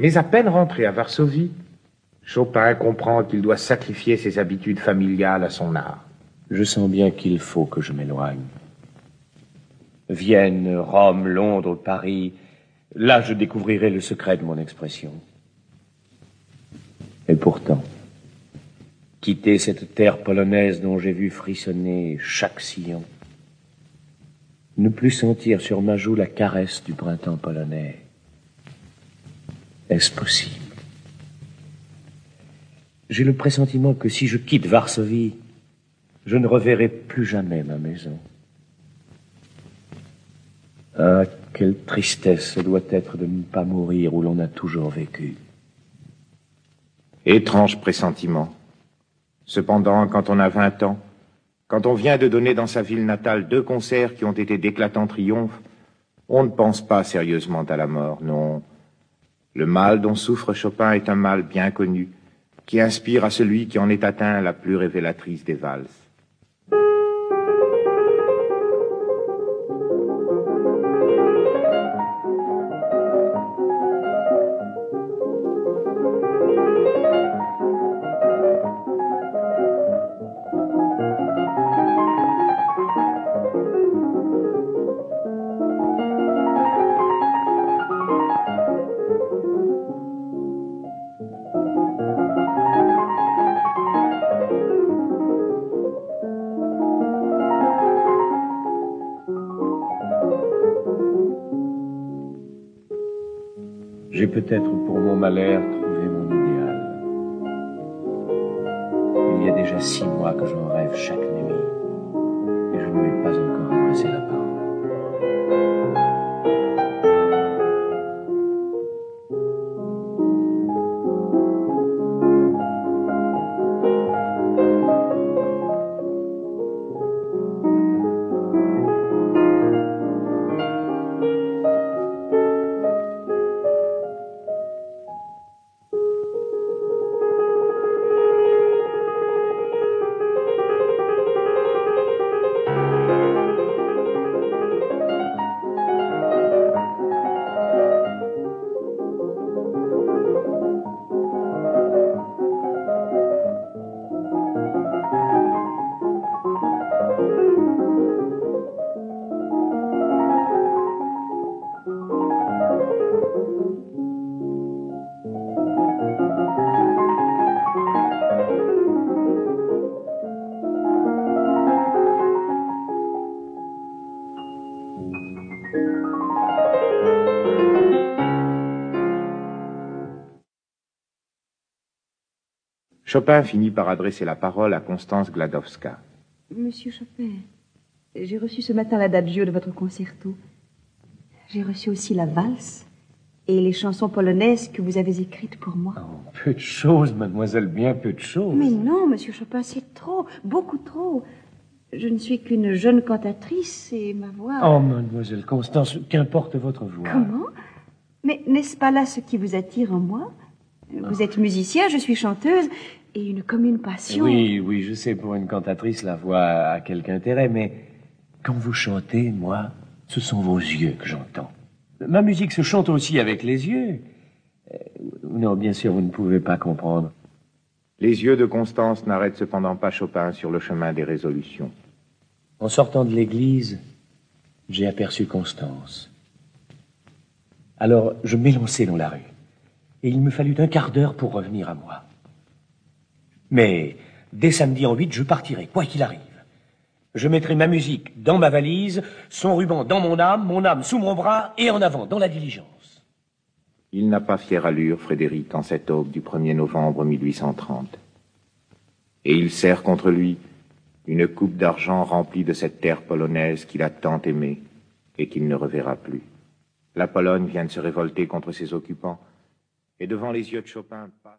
Mais à peine rentré à Varsovie, Chopin comprend qu'il doit sacrifier ses habitudes familiales à son art. Je sens bien qu'il faut que je m'éloigne. Vienne, Rome, Londres, Paris, là je découvrirai le secret de mon expression. Et pourtant, quitter cette terre polonaise dont j'ai vu frissonner chaque sillon, ne plus sentir sur ma joue la caresse du printemps polonais, est-ce possible? J'ai le pressentiment que si je quitte Varsovie, je ne reverrai plus jamais ma maison. Ah, quelle tristesse ce doit être de ne pas mourir où l'on a toujours vécu. Étrange pressentiment. Cependant, quand on a vingt ans, quand on vient de donner dans sa ville natale deux concerts qui ont été d'éclatants triomphes, on ne pense pas sérieusement à la mort, non. Le mal dont souffre Chopin est un mal bien connu, qui inspire à celui qui en est atteint la plus révélatrice des valses. J'ai peut-être pour mon malheur trouvé mon idéal. Il y a déjà six mois que j'en rêve chaque Chopin finit par adresser la parole à Constance Gladowska. Monsieur Chopin, j'ai reçu ce matin l'adagio de votre concerto. J'ai reçu aussi la valse et les chansons polonaises que vous avez écrites pour moi. Oh, peu de choses, mademoiselle, bien peu de choses. Mais non, monsieur Chopin, c'est trop, beaucoup trop. Je ne suis qu'une jeune cantatrice et ma voix... Oh, mademoiselle Constance, qu'importe votre voix. Comment? Mais n'est-ce pas là ce qui vous attire en moi? Vous êtes musicien, je suis chanteuse, et une commune passion. Oui, oui, je sais, pour une cantatrice, la voix a quelque intérêt, mais quand vous chantez, moi, ce sont vos yeux que j'entends. Ma musique se chante aussi avec les yeux. Euh, non, bien sûr, vous ne pouvez pas comprendre. Les yeux de Constance n'arrêtent cependant pas Chopin sur le chemin des résolutions. En sortant de l'église, j'ai aperçu Constance. Alors, je m'élançai dans la rue. Et il me fallut un quart d'heure pour revenir à moi. Mais dès samedi en huit, je partirai, quoi qu'il arrive. Je mettrai ma musique dans ma valise, son ruban dans mon âme, mon âme sous mon bras et en avant dans la diligence. Il n'a pas fière allure, Frédéric, en cette aube du 1er novembre 1830. Et il serre contre lui une coupe d'argent remplie de cette terre polonaise qu'il a tant aimée et qu'il ne reverra plus. La Pologne vient de se révolter contre ses occupants, et devant les yeux de Chopin.